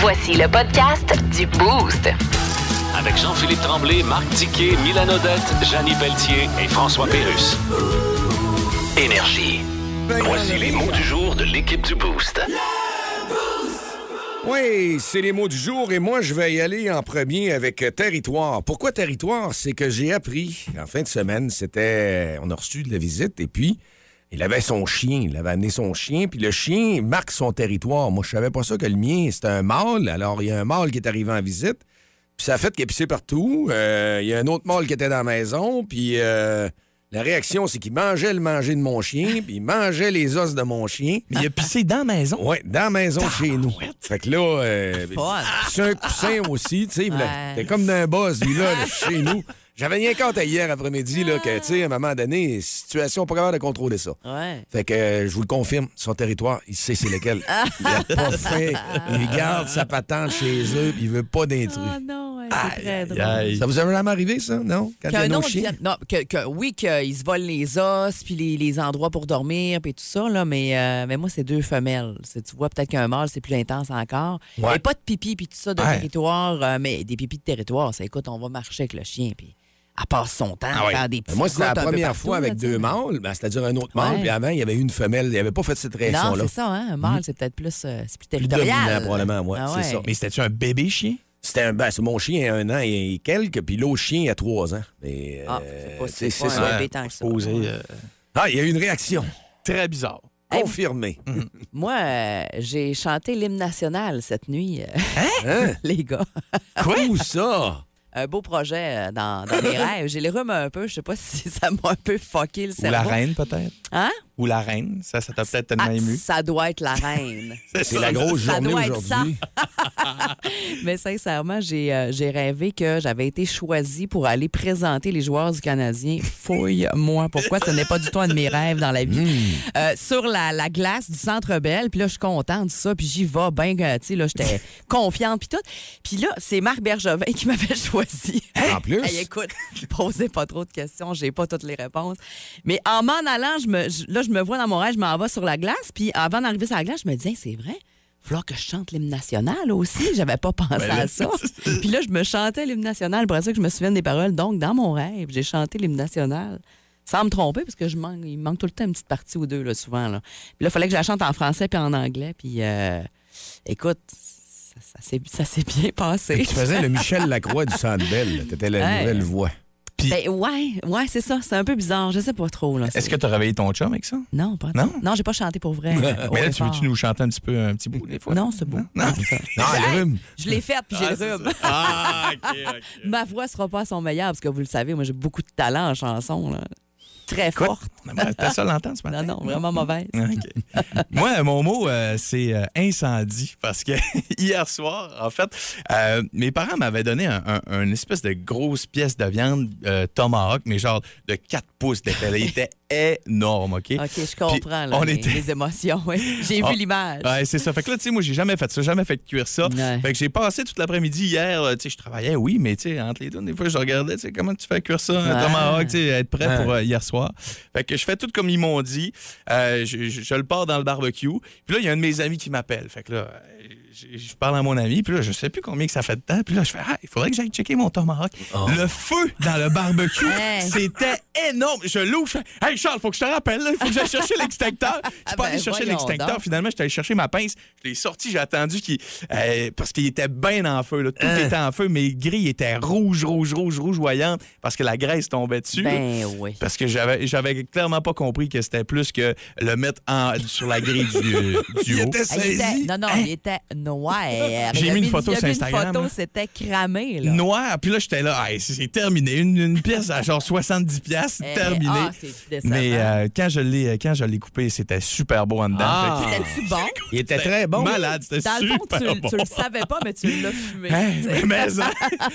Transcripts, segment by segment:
Voici le podcast du Boost. Avec Jean-Philippe Tremblay, Marc Tiquet, Milan Odette, Janine Pelletier et François Pérus. Énergie. Voici les mots du jour de l'équipe du Boost. Oui, c'est les mots du jour et moi, je vais y aller en premier avec territoire. Pourquoi territoire? C'est que j'ai appris en fin de semaine, c'était. On a reçu de la visite et puis il avait son chien. Il avait amené son chien, puis le chien marque son territoire. Moi, je savais pas ça que le mien, c'était un mâle. Alors, il y a un mâle qui est arrivé en visite, puis ça a fait qu'il a pissé partout. Euh, Il y a un autre mâle qui était dans la maison, puis. euh, la réaction, c'est qu'il mangeait le manger de mon chien, puis il mangeait les os de mon chien. Mais il a pissé dans la maison? Oui, dans la maison chez nous. Fait que là, euh, c'est un coussin aussi, tu sais. T'es comme d'un boss, lui, là, là, chez nous. J'avais rien compte hier après-midi, là, que, tu sais, à un moment donné, situation pas capable de contrôler ça. Ouais. Fait que euh, je vous le confirme, son territoire, il sait c'est lequel. Il a pas fait. Il garde sa patente chez eux, puis il veut pas d'intrus. Oh non, ouais, c'est très drôle. Aïe. Ça vous a jamais arrivé, ça, non? Quand Qu'un autre vienne- non, que, que- oui, qu'ils se volent les os, puis les, les endroits pour dormir, puis tout ça, là, mais, euh, mais moi, c'est deux femelles. C'est- Tu vois, peut-être qu'un mâle, c'est plus intense encore. Ouais. Et pas de pipi, puis tout ça de Ouais. territoire, euh, mais des pipis de territoire, ça, écoute, on va marcher avec le chien, puis elle passe son temps Ah à ouais. faire des petits Moi, c'était la première partout, fois avec là, deux mâles, ben, c'est-à-dire un autre mâle, Ouais. puis avant, il y avait eu une femelle. Il n'avait pas fait cette Non, réaction-là. c'est ça, hein? Un mâle, c'est peut-être plus, euh, c'est plus Plus territorial. dominant, probablement, ouais, Ah c'est ça. Mais c'était-tu un bébé chien? C'était un, ben, c'est mon chien a un an et quelques, puis l'autre chien a trois ans. Mais, Ah, euh, c'est pas, un ça. bébé tant que ça. Posé. Ouais. euh, Ah, il y a eu une réaction. très bizarre. Hey, Confirmée. Moi, euh, j'ai chanté l'hymne national cette nuit, euh, Hein? les gars. Quoi? Où ça? Un beau projet euh, dans, dans mes rêves. J'ai les rhumes un peu. Je sais pas si ça m'a un peu fucké le Ou cerveau. la reine, peut-être. Hein? Ou la reine. Ça, ça t'a peut-être tellement Ah, ému. ça doit être la reine. C'est la grosse Ça journée doit être ça. aujourd'hui. Mais sincèrement, j'ai euh, j'ai rêvé que j'avais été choisie pour aller présenter les joueurs du Canadien. Fouille-moi. Pourquoi ce n'est pas du tout un de mes rêves dans la vie? Hmm. Euh, sur la, la glace du Centre Bell. Puis là, je suis contente de ça. Puis j'y vais bien, euh, tu sais, là, j'étais confiante. Puis tout. Puis là, c'est Marc Bergevin qui m'avait choisi. En plus? Hey, écoute, posez pas trop de questions, j'ai pas toutes les réponses. Mais en m'en allant, je me, je- là, je me vois dans mon rêve, je m'en vais sur la glace, puis avant d'arriver sur la glace, je me dis, Hey, c'est vrai, il falloir que je chante l'hymne national aussi. J'avais pas pensé Ben là, à ça. puis là, je me chantais l'hymne national, pour ça que je me souviens des paroles. Donc, dans mon rêve, j'ai chanté l'hymne national. Sans me tromper, parce que je manque, il me manque tout le temps une petite partie ou deux, là, souvent. Là. Puis là, il fallait que je la chante en français puis en anglais. Puis, euh, écoute, ça, ça s'est- bien passé. Tu faisais le Michel Lacroix du Sandbell. T'étais la Ouais. nouvelle voix. Ben ouais, ouais, c'est ça. C'est un peu bizarre. Je sais pas trop. Là. Est-ce que tu as réveillé ton chum avec ça? Non, pas Non? non? non, j'ai pas chanté pour vrai. Mais là, tu veux-tu nous chanter un petit peu, un petit bout des fois? Non, c'est beau. Non? Non, le rhume. Je l'ai faite, puis j'ai le rhume. Ah. Ma voix sera pas à son meilleur, parce que vous le savez, moi, j'ai beaucoup de talent en chanson. Là. Très forte. T'as ça l'entendre ce matin? Non, non, vraiment mauvaise. Moi, mon mot, euh, c'est euh, incendie. Parce que hier soir, en fait, euh, mes parents m'avaient donné un, un- une espèce de grosse pièce de viande euh, tomahawk, mais genre de 4 pouces d'épaisseur. Il était énorme, OK? OK, je comprends là, on les, était- les émotions. oui. J'ai Ah, vu l'image. Ouais, c'est ça. Fait que là, tu sais, moi, j'ai jamais fait ça, jamais fait cuire ça. Ouais. Fait que j'ai passé toute l'après-midi hier, euh, tu sais, je travaillais, oui, mais tu sais, entre les deux, des fois, je regardais, tu sais, comment tu fais cuire ça, un tomahawk, tu sais, être prêt Ouais. pour euh, hier soir. Fait que je fais tout comme ils m'ont dit. Euh, je, je- le pars dans le barbecue. Puis là, il y a un de mes amis qui m'appelle. Fait que là, euh, je, je parle à mon ami, puis là, je sais plus combien que ça fait de temps. Puis là, je fais, ah, il faudrait que j'aille checker mon tomahawk. Le feu dans le barbecue, Hey. c'était énorme. Je l'ouvre, je fais, hey Charles, faut que je te rappelle, là, il faut que j'aille chercher l'extincteur. Je suis Ah pas ben, allé chercher voyons l'extincteur. Finalement, j'étais allé chercher ma pince. Je l'ai sorti, j'ai attendu qu'il. euh, parce qu'il était bien en feu. là. Tout Hein? était en feu. Mes grilles étaient rouges, rouges, rouges, rougeoyantes parce que la graisse tombait dessus. Ben oui. Parce que j'avais, j'avais clairement pas compris que c'était plus que le mettre en, sur la grille du, du Il haut. était Ah, il était- saisi. non, non, il était noir. Hein? J'ai mis une photo sur Instagram, Une photo, là. c'était cramé. Là. Noir, puis là, j'étais là, Hey, c'est, terminé. Une, une pièce à genre 70 pièces, Eh, terminé. ah. Mais euh, quand, je l'ai, quand je l'ai coupé, c'était super beau en dedans. Ah. C'était-tu bon? Il était très bon. Malade, c'était Dans le fond, super tu, bon. tu le savais pas, mais tu l'as fumé. Hey, tu sais. mais ça.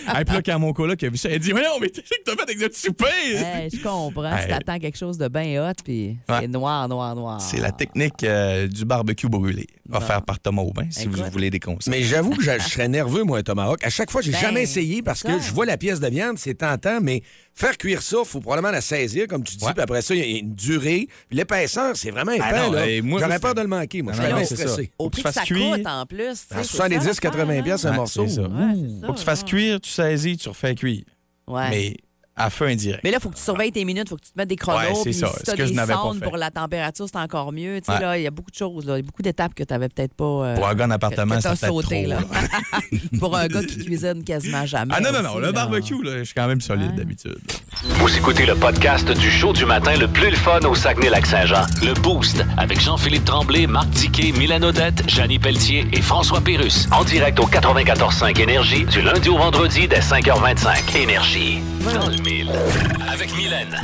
Hey, puis là, quand mon coloc a vu ça, il a dit Voyons, mais qu'est-ce que t'as fait avec notre souper Hey, je comprends. Hey. Tu t'attends quelque chose de bien hot, puis c'est Ouais. noir, noir, noir. C'est la technique euh, du barbecue brûlé, offert par Thomas Aubin. Si vous Écoute. Voulez des conseils. Mais j'avoue que je, je serais nerveux, moi, un tomahawk. À chaque fois, j'ai Ben, jamais essayé parce que je vois la pièce de viande, c'est tentant, mais faire cuire ça, faut probablement la saisir, comme tu dis, Ouais. puis après ça, il y a une durée. Puis l'épaisseur, c'est vraiment épais, Ah moi, J'aurais peur de le manquer, moi. Je Ah serais non, bien c'est ça. stressé. Au prix que ça coûte en plus. tu sais, À c'est ça 70, l'affaire, 80 hein? pièces un Ouais, morceau. Faut que tu fasses cuire, tu saisis, tu refais cuire. Ouais. Mais à feu indirect. Mais là, il faut que tu surveilles tes minutes, il faut que tu te mettes des chronos. Ouais, c'est ça, Si ce tu as que je des n'avais pas sondes fait. pour la température, c'est encore mieux. Tu sais, Ouais. là, il y a beaucoup de choses, là. Il y a beaucoup d'étapes que tu n'avais peut-être pas. euh, Pour un gars en appartement, être sauté, trop. là. pour un gars qui cuisine quasiment jamais. Ah non, non, non, aussi, le là. barbecue, là, je suis quand même solide Ouais. d'habitude. Vous écoutez le podcast du show du matin le plus le fun au Saguenay-Lac-Saint-Jean. Le Boost avec Jean-Philippe Tremblay, Marc Tiquet, Milan Odette, Janine Pelletier et François Pérus. En direct au 94.5 Énergie du lundi au vendredi dès 5h25. Énergie. Dans le Avec Mylène.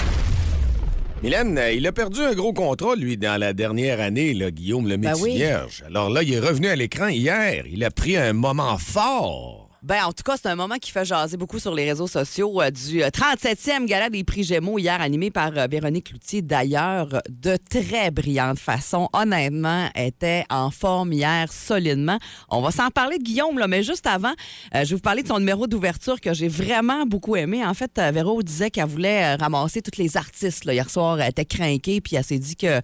Mylène, euh, il a perdu un gros contrat, lui, dans la dernière année, là, Guillaume le Ben oui. Vierge. Alors là, il est revenu à l'écran hier. Il a pris un moment fort. Ben, en tout cas, c'est un moment qui fait jaser beaucoup sur les réseaux sociaux euh, du euh, 37e gala des prix Gémeaux hier animé par euh, Véronique Loutier. D'ailleurs, de très brillante façon. Honnêtement, était en forme hier solidement. On va s'en parler de Guillaume, là, mais juste avant, euh, je vais vous parler de son numéro d'ouverture que j'ai vraiment beaucoup aimé. En fait, euh, Véro disait qu'elle voulait euh, ramasser tous les artistes. là. Hier soir, elle était craquée, puis elle s'est dit que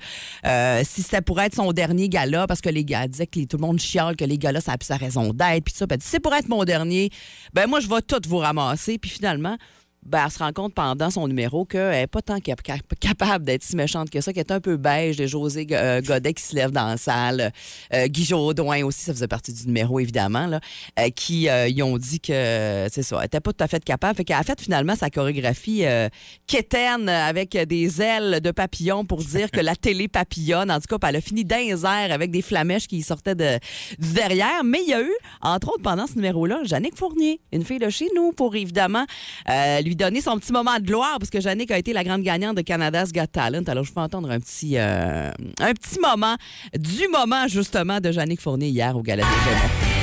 euh, si c'était pour être son dernier gala, parce que les gars disait que tout le monde chiale que les galas, ça a plus sa raison d'être, puis tout ça. Dit, c'est pour être mon dernier, ben moi, je vais tout vous ramasser. Puis finalement, ben, elle se rend compte pendant son numéro qu'elle n'est pas tant cap- cap- capable d'être si méchante que ça, qu'elle est un peu beige, de José euh, Godet qui se lève dans la salle, euh, Guy Jodoin aussi, ça faisait partie du numéro, évidemment, là, euh, qui euh, ont dit que, c'est ça, elle n'était pas tout à fait capable. Fait qu'elle a fait finalement sa chorégraphie euh, quétaine avec des ailes de papillon pour dire que la télé papillonne. En tout cas, elle a fini airs avec des flamèches qui sortaient de, du derrière. Mais il y a eu, entre autres, pendant ce numéro-là, Jannick Fournier, une fille de chez nous, pour évidemment lui donner son petit moment de gloire, parce que Jannick a été la grande gagnante de Canada's Got Talent. Alors, je peux entendre un petit, euh, un petit moment du moment, justement, de Jannick Fournier hier au Gala des.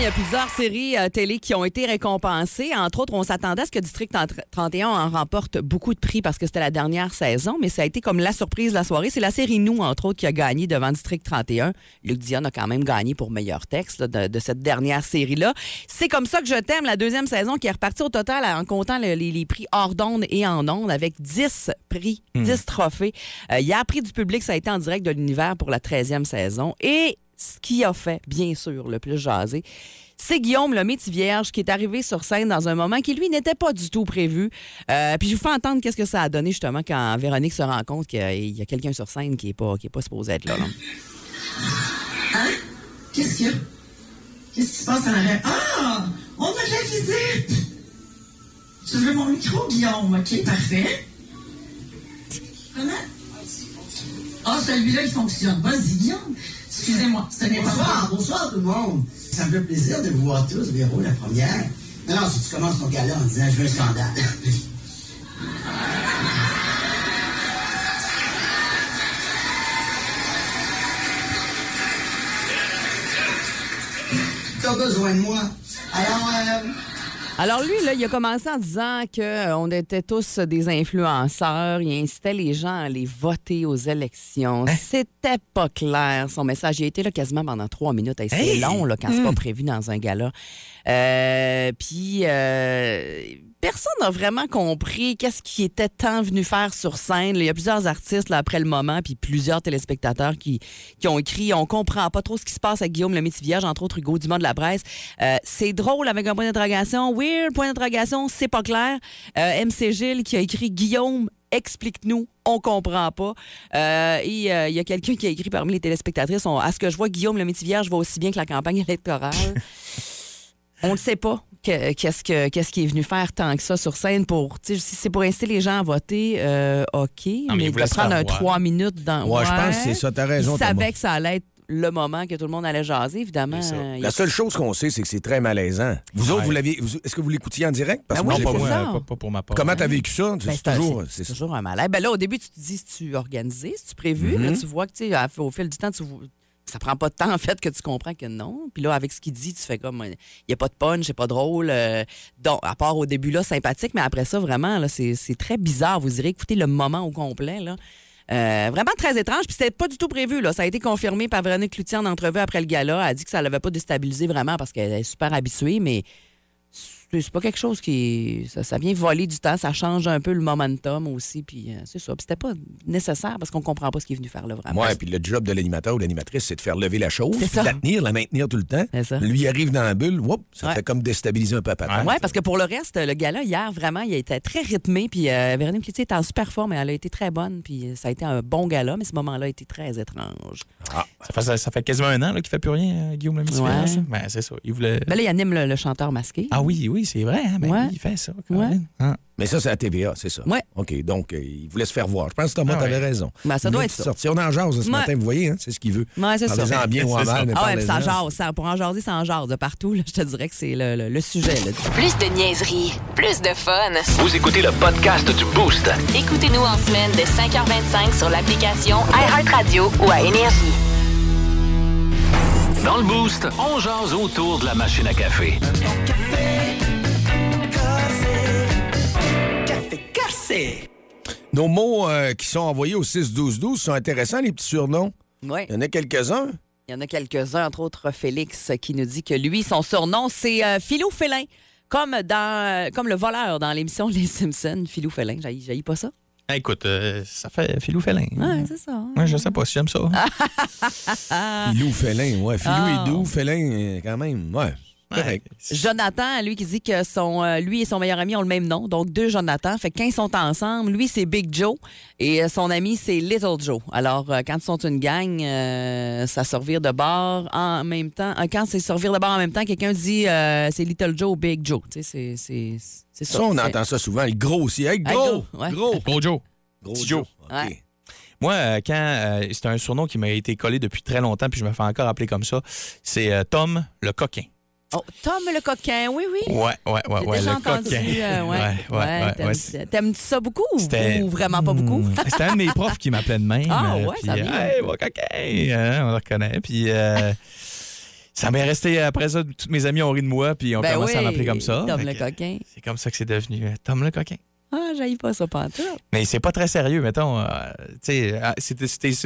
Il y a plusieurs séries euh, télé qui ont été récompensées. Entre autres, on s'attendait à ce que District 31 en remporte beaucoup de prix parce que c'était la dernière saison, mais ça a été comme la surprise de la soirée. C'est la série Nous, entre autres, qui a gagné devant District 31. Luc Dion a quand même gagné pour meilleur texte là, de, de cette dernière série-là. C'est comme ça que je t'aime, la deuxième saison qui est repartie au total en comptant le- les, les prix hors d'onde et en onde avec 10 prix, 10 trophées. Euh, hier, prix du public, ça a été en direct de l'univers pour la 13e saison. Et ce qui a fait, bien sûr, le plus jaser, c'est Guillaume le métier vierge qui est arrivé sur scène dans un moment qui, lui, n'était pas du tout prévu. Euh, puis je vous fais entendre qu'est-ce que ça a donné, justement, quand Véronique se rend compte qu'il y a- quelqu'un sur scène qui n'est pas, pas supposé être là. là. Hein? Qu'est-ce qu'il y a? Qu'est-ce qui se passe en arrière? Ah! On a de la visite! Tu veux mon micro, Guillaume? OK, parfait. Comment? Ah, celui-là, il fonctionne. Vas-y, Guillaume. Excusez-moi, ce n'est pas Bonsoir, bonsoir tout le monde. Ça me fait plaisir de vous voir tous, Véro, la première. Non, non, si tu commences ton gala en disant je veux un scandale. T'as besoin de moi. Alors, euh, Alors lui, là, il a commencé en disant qu'on était tous des influenceurs. Il incitait les gens à aller voter aux élections. C'était pas clair, son message. Il a été là quasiment pendant trois minutes. Hey, c'est Hey! long là, quand c'est pas prévu dans un gala. Euh, Puis euh, personne n'a vraiment compris qu'est-ce qui était tant venu faire sur scène. Il y a plusieurs artistes là, après le moment, puis plusieurs téléspectateurs qui, qui ont écrit On comprend pas trop ce qui se passe avec Guillaume le Métiviage, entre autres Hugo Dumont de la Bresse. Euh, c'est drôle avec un point d'interrogation. Weird, point d'interrogation, c'est pas clair. Euh, MC Gilles qui a écrit Guillaume. Explique-nous, on comprend pas. Euh, et euh, il y a quelqu'un qui a écrit parmi les téléspectatrices on- À ce que je vois, Guillaume le Métiviage va aussi bien que la campagne électorale. On ne sait pas qu'est-ce que- qu'est-ce qu'il est venu faire tant que ça sur scène pour. Si c'est pour inciter les gens à voter, euh, OK. mais mais il de prendre un trois minutes dans. Ouais, je pense que c'est ça. T'as raison, Il savait que ça allait être le moment que tout le monde allait jaser, évidemment. Euh, La a- seule chose qu'on sait, c'est que c'est très malaisant. Vous autres, vous l'aviez. Est-ce que vous l'écoutiez en direct? Parce Ben que moi, oui, j'ai pas pas- moi, ça. pas, pas pour ma part. Comment t'as vécu ça? Ben, c'est toujours. c'est c'est- toujours un malaise. Ben là, au début, tu te dis, si tu organisé, si tu prévu, là, tu vois que, tu sais, à- au fil du temps, tu ça prend pas de temps, en fait, que tu comprends que non. Puis là, avec ce qu'il dit, tu fais comme, il n'y a pas de punch, c'est pas drôle. euh, donc, à part au début, là, sympathique, mais après ça, vraiment, là, c'est très bizarre. Vous irez écouter le moment au complet, là. Euh, vraiment très étrange. Puis c'était pas du tout prévu. Là. Ça a été confirmé par Véronique Cloutier en entrevue après le gala. Elle a dit que ça l'avait pas déstabilisé vraiment parce qu'elle est super habituée, mais c'est pas quelque chose qui. Ça, ça vient voler du temps. Ça change un peu le momentum aussi. Puis euh, c'est ça. Puis c'était pas nécessaire parce qu'on comprend pas ce qu'il est venu faire là vraiment. Ouais, puis le job de l'animateur ou de l'animatrice, c'est de faire lever la chose, C'est puis ça. de la tenir, la maintenir tout le temps. C'est ça. Lui arrive dans la bulle, whoop, ça Ouais. fait comme déstabiliser un peu à papa. Oui, parce que pour le reste, le gala, hier, vraiment, il a été très rythmé. Puis euh, Véronique Cloutier était en super forme et elle a été très bonne. Puis euh, ça a été un bon gala, mais ce moment-là a été très étrange. Ça fait, ça, ça fait quasiment un an là, qu'il fait plus rien, euh, Guillaume le Ouais. Ben, c'est ça. Il voulait. Ben là, il anime le, le chanteur masqué. Ah oui, oui, c'est vrai. Hein? Ben Ouais. oui, il fait ça. quand Ouais. même. Hein? Mais ça, c'est à TVA, c'est ça. Ouais. OK, donc, euh, il voulait se faire voir. Je pense que Thomas, Ah t'avais raison. Ben, ça Il doit être ça. sortir. On en jase ce Ouais. matin, vous voyez, hein, c'est ce qu'il veut. Ouais, c'est ça. Bien ou en mal, mais Ah ouais, puis ça parlez-en. jase. Ça, pour en jaser, ça en jase de partout. là. je te dirais que c'est le, le- le sujet. là. Plus de niaiserie, plus de fun. Vous écoutez le podcast du Boost. Écoutez-nous en semaine de 5h25 sur l'application iHeartRadio ou à Énergie. Dans le Boost, on jase autour de la machine à café. Nos mots euh, qui sont envoyés au 6-12-12 sont intéressants, les petits surnoms. Ouais. Il y en a quelques-uns. Il y en a quelques-uns, entre autres Félix, qui nous dit que lui, son surnom, c'est euh, Philou Félin. Comme, dans, euh, comme le voleur dans l'émission Les Simpsons, Philou Félin. J'haïs pas ça? Ben, écoute, euh, ça fait filou félin. Ouais, c'est ça. Ouais, je sais pas si j'aime ça. Filou, félin, ouais. Filou Ah. et doux, félin, quand même. Ouais, correct. Jonathan, lui, qui dit que son, euh, lui et son meilleur ami ont le même nom, donc deux Jonathan. Fait que quand ils sont ensemble, lui, c'est Big Joe et euh, son ami, c'est Little Joe. Alors, euh, quand ils sont une gang, euh, ça servir de bord en même temps. quand c'est servir de bord en même temps, quelqu'un dit euh, c'est Little Joe ou Big Joe. Tu sais, c'est- c'est c'est ça. Ça, on entend ça souvent. Le gros aussi. Hey, Hey, gros! gros, ouais. Gros! Gros Joe. Gros Petit Joe. Joe. OK. Ouais. Moi, quand euh, c'est un surnom qui m'a été collé depuis très longtemps, puis je me fais encore appeler comme ça, c'est euh, Tom le coquin. Oh, Tom le coquin, oui, oui. Ouais, ouais, ouais, ouais, déjà le entendu. coquin. euh, ouais, ouais, ouais, ouais, ouais, T'aimes ça beaucoup ou vraiment pas beaucoup? Hmm. C'était un de mes profs qui m'appelait de même. Ah, euh, ouais, puis, ça vient. Hey, mon coquin! Hein, on le reconnaît. Puis euh, ça m'est resté après ça. Tous mes amis ont ri de moi, puis on Ben commencé à m'appeler comme ça. Tom le coquin. C'est comme ça que c'est devenu Tom le coquin. Ah, j'aille pas ça pantoute. Mais c'est pas très sérieux, mettons. c'est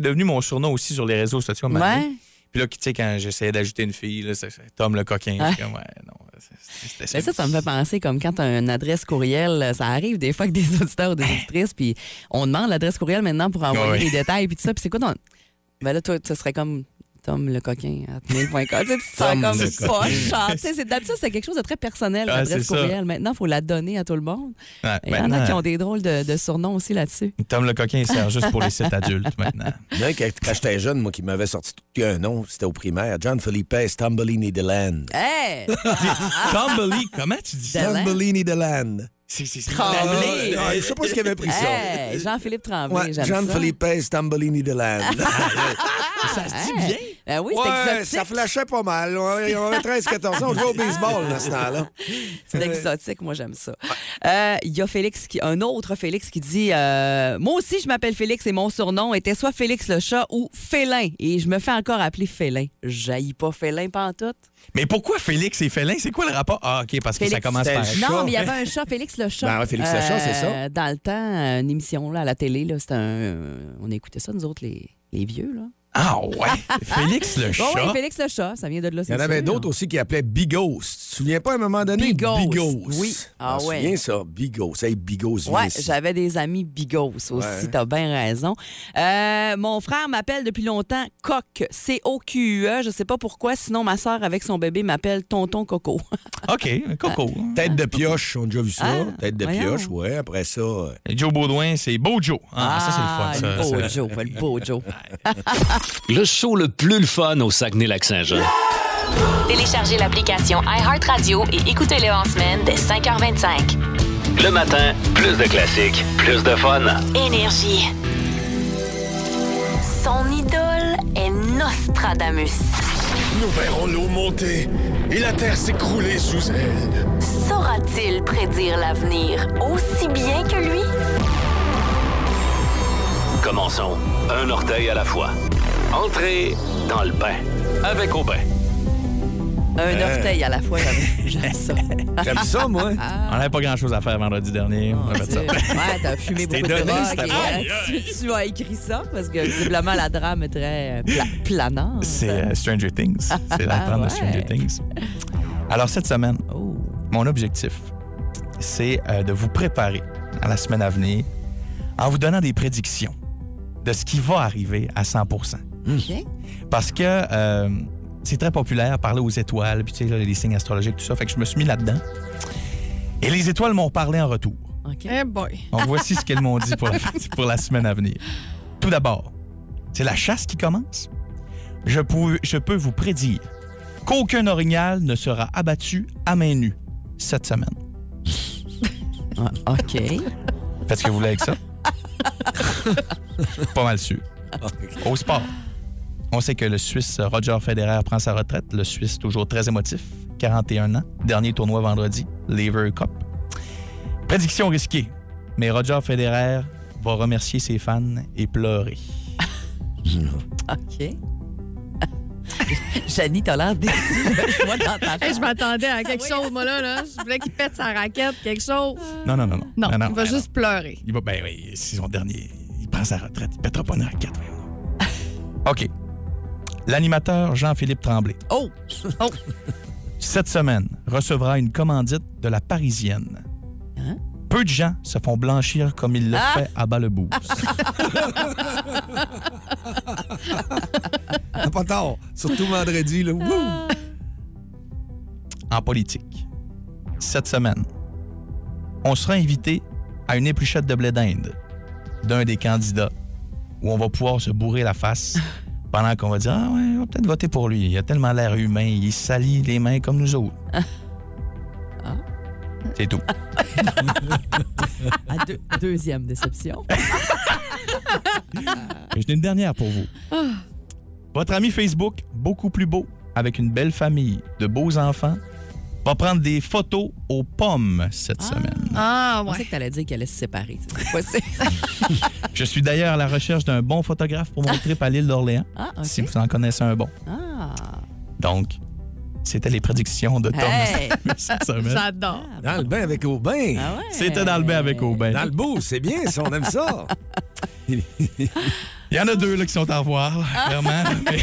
devenu mon surnom aussi sur les réseaux sociaux. Ouais. Puis là, tu sais, quand j'essayais d'ajouter une fille, là, c'est Tom le coquin. C'est comme, ouais, non, c'était Mais ça, ça me fait penser comme quand tu as une adresse courriel, ça arrive des fois que des auditeurs ou des auditrices, puis on demande l'adresse courriel maintenant pour envoyer les détails, puis tout ça. Puis c'est quoi ton. Ben là, toi, ce serait comme Tom le coquin à. Tu sais, tu te sens comme poche. c'est- D'habitude, c'est quelque chose de très personnel, Ah, l'adresse courriel. Maintenant, il faut la donner à tout le monde. Ouais, Il y en a qui ont des drôles de, de surnoms aussi là-dessus. Tom le coquin, il sert juste pour les sites adultes maintenant. Il y en a un qui, quand j'étais jeune, moi, qui m'avait sorti tout un nom, c'était au primaire. John Felipe Stambolini de Land. Hey! Comment tu dis ça? Deland? Stambolini de Land. C'est Tremblay. Ah, je sais pas ce qu'il avait pris ça. Jean-Philippe Tremblay, Ouais, j'aime John ça. Felipe Stambolini de Land. Ça se dit bien. Ben oui, c'est Ouais, exotique. ça flashait pas mal. On avait 13-14 ans, on jouait au baseball dans ce temps-là. C'est exotique, moi j'aime ça. Euh, Il y a Félix, qui, un autre Félix qui dit euh, Moi aussi, je m'appelle Félix et mon surnom était soit Félix le chat ou Félin. Et je me fais encore appeler Félin. Jaillis pas Félin pantoute. Mais pourquoi Félix et Félin? C'est quoi le rapport? Ah, OK, parce que ça commence par... le Non, mais il y avait un chat, Félix le chat. Ben ouais, Félix le chat, c'est ça. Dans le temps, une émission là, à la télé, là, c'était un. euh, on écoutait ça, nous autres, les, les vieux. là. Ah ouais? Félix le Bon, chat? oui, Félix le chat, ça vient de là. Il y en avait d'autres aussi qui appelaient Bigos. Tu te souviens pas à un moment donné? Bigos. Bigos. Oui. Ah Tu te ouais. souviens ça? Bigos. Hey, Bigos, Ouais, j'avais des amis bigos aussi, Ouais. t'as bien raison. Euh, mon frère m'appelle depuis longtemps Coq, C-O-Q-U-E, je sais pas pourquoi, sinon ma soeur avec son bébé m'appelle Tonton Coco. OK, Coco. Tête de pioche, on a déjà vu ça. Ah, Tête de voyons. pioche, ouais. Après ça, euh, Et Joe Baudouin, c'est Bojo. Ah, ça, c'est le fun. le ça, beau ça. Joe, le beau Joe. Le show le plus le fun au Saguenay-Lac-Saint-Jean. Téléchargez l'application iHeartRadio et écoutez-le en semaine dès 5h25. Le matin, plus de classiques, plus de fun. Énergie. Son idole est Nostradamus. Nous verrons l'eau monter et la terre s'écrouler sous elle. Saura-t-il prédire l'avenir aussi bien que lui? Commençons un orteil à la fois. Entrez dans le bain avec Aubin. Un orteil à la fois, j'aime- j'aime ça. J'aime ça, moi. On n'avait pas grand-chose à faire vendredi dernier. On a fait ça. Tu- Ouais, t'as fumé beaucoup de donné, drogue. c'était et, euh, tu, tu as écrit ça parce que visiblement la drame est très euh, pla- planante. C'est euh, Stranger Things. C'est la trame Ouais. de Stranger Things. Alors, cette semaine, Oh. mon objectif, c'est euh, de vous préparer à la semaine à venir en vous donnant des prédictions de ce qui va arriver à 100 OK. Parce que euh, c'est très populaire, parler aux étoiles, puis tu sais, là, les signes astrologiques, tout ça. Fait que je me suis mis là-dedans. Et les étoiles m'ont parlé en retour. OK. Eh boy. Donc, voici ce qu'elles m'ont dit pour la, pour la semaine à venir. Tout d'abord, c'est la chasse qui commence. Je peux, je peux vous prédire qu'aucun orignal ne sera abattu à main nue cette semaine. Ah, OK. Faites ce que vous voulez avec ça. Pas mal sûr. Au sport, on sait que le Suisse Roger Federer prend sa retraite. Le Suisse toujours très émotif, 41 ans. Dernier tournoi vendredi, Lever Cup. Prédiction risquée, mais Roger Federer va remercier ses fans et pleurer. OK. Janie, t'as l'air déçue. Je vois dans ta Hey, je m'attendais à quelque chose, moi, là. là. Je voulais qu'il pète sa raquette, quelque chose. Non, non, non, non. Non, il va ben juste pleurer. Il va, ben oui, c'est son dernier. Il prend sa retraite. Il pètera pas une raquette. OK. L'animateur Jean-Philippe Tremblay. Oh! Oh! cette semaine, recevra une commandite de la Parisienne. Hein? Peu de gens se font blanchir comme il le Ah! fait à Bas-le-Boost. T'as pas tort. Surtout vendredi, là. Wouh! en politique. Cette semaine, on sera invité à une épluchette de blé d'Inde d'un des candidats où on va pouvoir se bourrer la face pendant qu'on va dire Ah ouais, on va peut-être voter pour lui. Il a tellement l'air humain, il salit les mains comme nous autres. C'est tout. À deux- deuxième déception. J'ai une dernière pour vous. Votre ami Facebook, beaucoup plus beau, avec une belle famille, de beaux enfants, va prendre des photos aux pommes cette semaine. Ah, Je pensais ouais. que t'allais dire qu'elle allait se séparer. C'est pas possible. Je suis d'ailleurs à la recherche d'un bon photographe pour mon trip à l'île d'Orléans, Ah, OK. si vous en connaissez un bon. Ah. Donc, c'était les prédictions de Tom Hey! cette semaine. J'adore. Dans le bain avec Aubin. Ah ouais. C'était dans le bain avec Aubin. Dans le beau, c'est bien, ça, on aime ça. Il y en a deux là, qui sont à revoir, Ah. clairement. mais-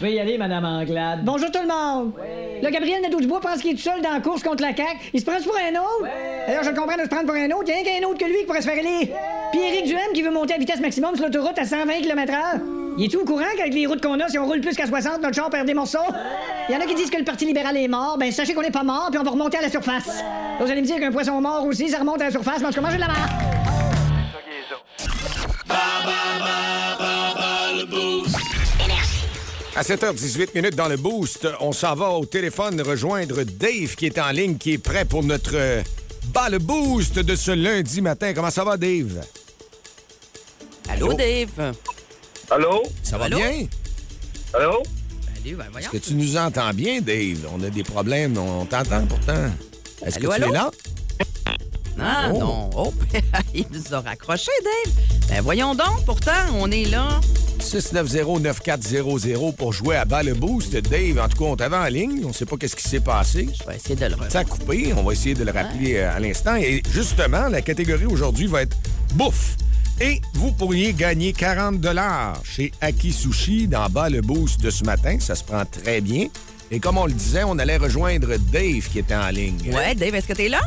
Veuillez y aller, Madame Anglade. Bonjour tout le monde! Là, Gabriel Nadeau-Dubois pense qu'il est tout seul dans la course contre la CAQ. Il se prend pour un autre? D'ailleurs, je le comprends de se prendre pour un autre. Il y a rien qu'un autre que lui qui pourrait se faire élire. Puis Éric Duhem qui veut monter à vitesse maximum sur l'autoroute à 120 km/h. Il est-tu au courant qu'avec les routes qu'on a, si on roule plus qu'à 60, notre char perd des morceaux? Il y en a qui disent que le Parti libéral est mort. Ben, sachez qu'on n'est pas mort, puis on va remonter à la surface. Vous allez me dire qu'un poisson mort aussi, ça remonte à la surface, mais en tout cas, mangez de la marque. À 7h18 minutes dans le boost, on s'en va au téléphone rejoindre Dave qui est en ligne, qui est prêt pour notre euh, bas le boost de ce lundi matin. Comment ça va, Dave? Allô, Dave? Allô? Ça va Allô? bien? Allô? Salut, ben. Est-ce que tu nous entends bien, Dave? On a des problèmes, on t'entend pourtant. Est-ce que tu es là? Ah, Oh. non. Oh, il nous a raccroché, Dave. Ben voyons donc, pourtant, on est là. 690-9400 pour jouer à bas le boost. Dave, en tout cas, on t'avait en ligne. On sait pas qu'est-ce qui s'est passé. Je vais essayer de le refaire. Ça a coupé. On va essayer de le rappeler euh, à l'instant. Et justement, la catégorie aujourd'hui va être bouffe. Et vous pourriez gagner 40 chez Aki Sushi dans bas le boost de ce matin. Ça se prend très bien. Et comme on le disait, on allait rejoindre Dave qui était en ligne. Ouais, Dave, est-ce que t'es là?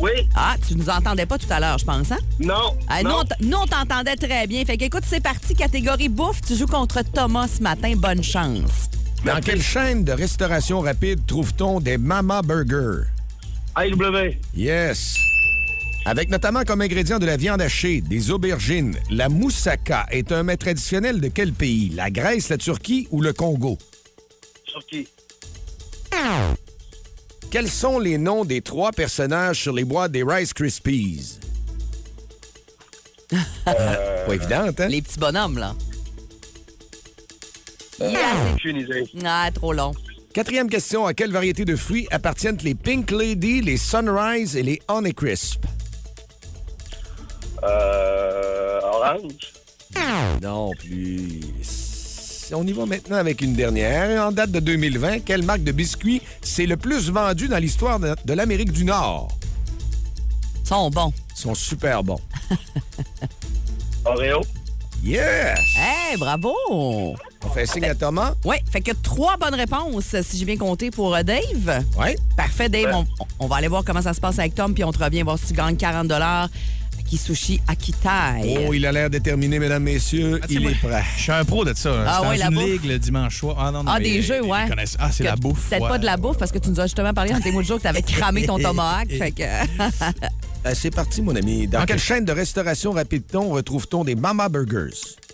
Oui? Ah, tu nous entendais pas tout à l'heure, je pense, hein? Non? Ah, nous, non. nous, on t'entendait très bien. Fait qu'écoute, c'est parti, catégorie bouffe. Tu joues contre Thomas ce matin. Bonne chance. Dans quelle chaîne de restauration rapide trouve-t-on des Mama Burgers? AW. Yes. Avec notamment comme ingrédient de la viande hachée, des aubergines, la moussaka est un mets traditionnel de quel pays? La Grèce, la Turquie ou le Congo? Turquie. Quels sont les noms des trois personnages sur les boîtes des Rice Krispies? Pas évident, hein? Les petits bonhommes, là. Aucune idée. Ah, trop long. Quatrième question, à quelle variété de fruits appartiennent les Pink Lady, les Sunrise et les Honey Crisp? Euh, orange. Non plus. On y va maintenant avec une dernière. En date de 2020, quelle marque de biscuits c'est le plus vendu dans l'histoire de, de l'Amérique du Nord? Ils sont bons. Ils sont super bons. Oreo. Yes! Hey, bravo! On fait signe à Thomas? Oui, fait que trois bonnes réponses, si j'ai bien compté, pour euh, Dave. Oui. Parfait, Dave. On, on va aller voir comment ça se passe avec Tom, puis on te revient voir si tu gagnes 40 à Kisushi Akitai. Oh, il a l'air déterminé, mesdames, messieurs. il est prêt. Je suis un pro de ça. Ah Je ouais, suis la dans une bouffe. ligue le dimanche soir. Ah, non, non, Ah, mais des jeux, ils ouais. connaissent- Ah, c'est la bouffe. Peut-être ouais. pas de la bouffe, parce que tu nous as justement parlé dans tes mots de jour que tu avais cramé ton tomahawk. fait que... Euh, c'est parti, mon ami. Dans quelle chaîne de restauration rapide-t-on retrouve-t-on des Mama Burgers?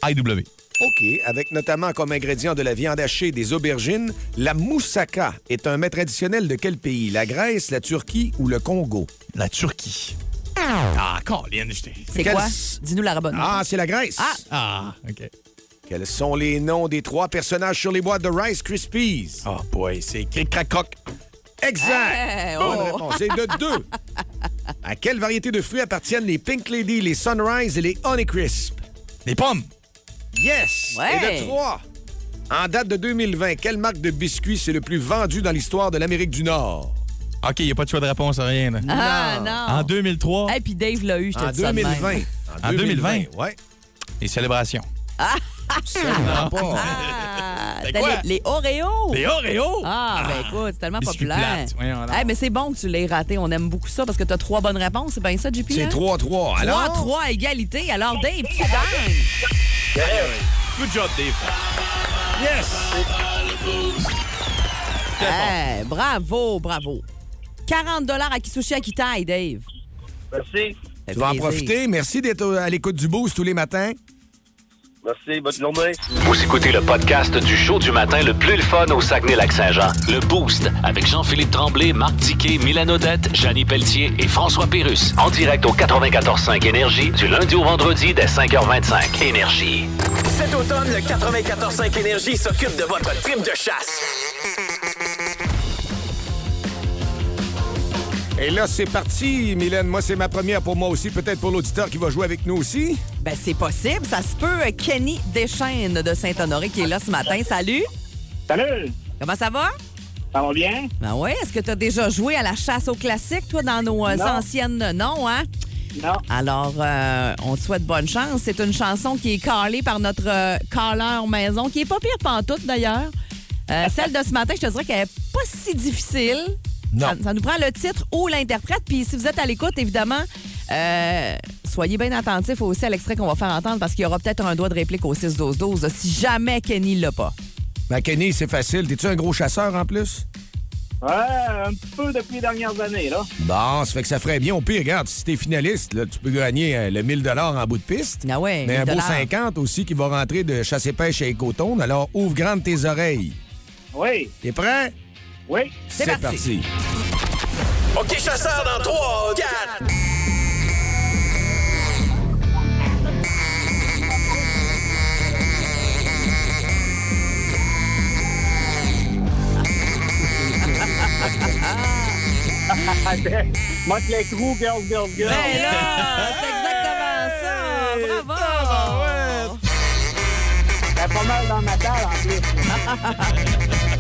IW. OK, avec notamment comme ingrédient de la viande hachée et des aubergines, la moussaka est un mets traditionnel de quel pays? La Grèce, la Turquie ou le Congo? La Turquie. Ah, Colin, j'étais. C'est Quel- quoi? Dis-nous la bonne. Ah, c'est la Grèce. Ah. Ah, OK. Quels sont les noms des trois personnages sur les boîtes de Rice Krispies? Oh boy, c'est Cric Crac Croc. Exact! Hey, Bonne oh. réponse. C'est de deux. À quelle variété de fruits appartiennent les Pink Lady, les Sunrise et les Honey Crisp? Des pommes. Yes! Ouais. Et de trois. En date de 2020, quelle marque de biscuits c'est le plus vendu dans l'histoire de l'Amérique du Nord? OK, il n'y a pas de choix de réponse, rien. là. Ah, Non. non. En 2003, Et puis Dave l'a eu, je te En dis ça de même. 2020. En 2020? ouais. les célébrations. Absolument pas. Ah, C'est t'as quoi? les, les Oreos. Les Oreos! Ah, ben écoute, c'est tellement populaire. Hey, mais c'est bon que tu l'aies raté. On aime beaucoup ça parce que tu as trois bonnes réponses. C'est bien ça, JP? C'est hein? 3-3. Alors? 3-3 égalité. Alors, Dave, tu gagnes. Good job, Dave. Yes! Hey, bravo, bravo. 40 à Kisushi Akitai, Dave? Merci. Tu vas en profiter. Merci d'être à l'écoute du boost tous les matins. Merci. Bonne journée. Vous écoutez le podcast du show du matin le plus le fun au Saguenay-Lac-Saint-Jean. Le Boost avec Jean-Philippe Tremblay, Marc Tiquet, Milan Odette, Janine Pelletier et François Pérus. En direct au 94.5 Énergie du lundi au vendredi dès 5h25. Énergie. Cet automne, le 94.5 Énergie s'occupe de votre trip de chasse. Et là, c'est parti, Mylène. Moi, c'est ma première pour moi aussi. Peut-être pour l'auditeur qui va jouer avec nous aussi. Ben, c'est possible. Ça se peut. Kenny Deschaines de Saint-Honoré qui est là ce matin. Salut. Salut. Comment ça va? Ça va bien? Ben oui. Est-ce que tu as déjà joué à la chasse au classique, toi, dans nos euh, Non. anciennes... Non, hein? Non. Alors, euh, on te souhaite bonne chance. C'est une chanson qui est calée par notre euh, calleur maison, qui est pas pire pantoute, d'ailleurs. Euh, celle de ce matin, je te dirais qu'elle est pas si difficile. Non. Ça, ça nous prend le titre ou l'interprète. Puis si vous êtes à l'écoute, évidemment, euh, soyez bien attentifs aussi à l'extrait qu'on va faire entendre parce qu'il y aura peut-être un doigt de réplique au 6-12-12 si jamais Kenny l'a pas. Ben, Kenny, c'est facile. T'es-tu un gros chasseur en plus? Ouais, un petit peu depuis les dernières années, là. Bon, ça fait que ça ferait bien. Au pire, regarde, si t'es finaliste, là, tu peux gagner euh, le 1000 en bout de piste. Ah ouais, Mais un 1000 beau 50 aussi qui va rentrer de chasse et pêche à Écoton. Alors, ouvre grande tes oreilles. Oui. T'es prêt? Oui. C'est parti. OK, chasseur, dans 3, 4. Motley Crue, Girls, Girls, Girls. Ben là, c'est exactement ça. Bravo. T'as pas mal dans ma table, en plus.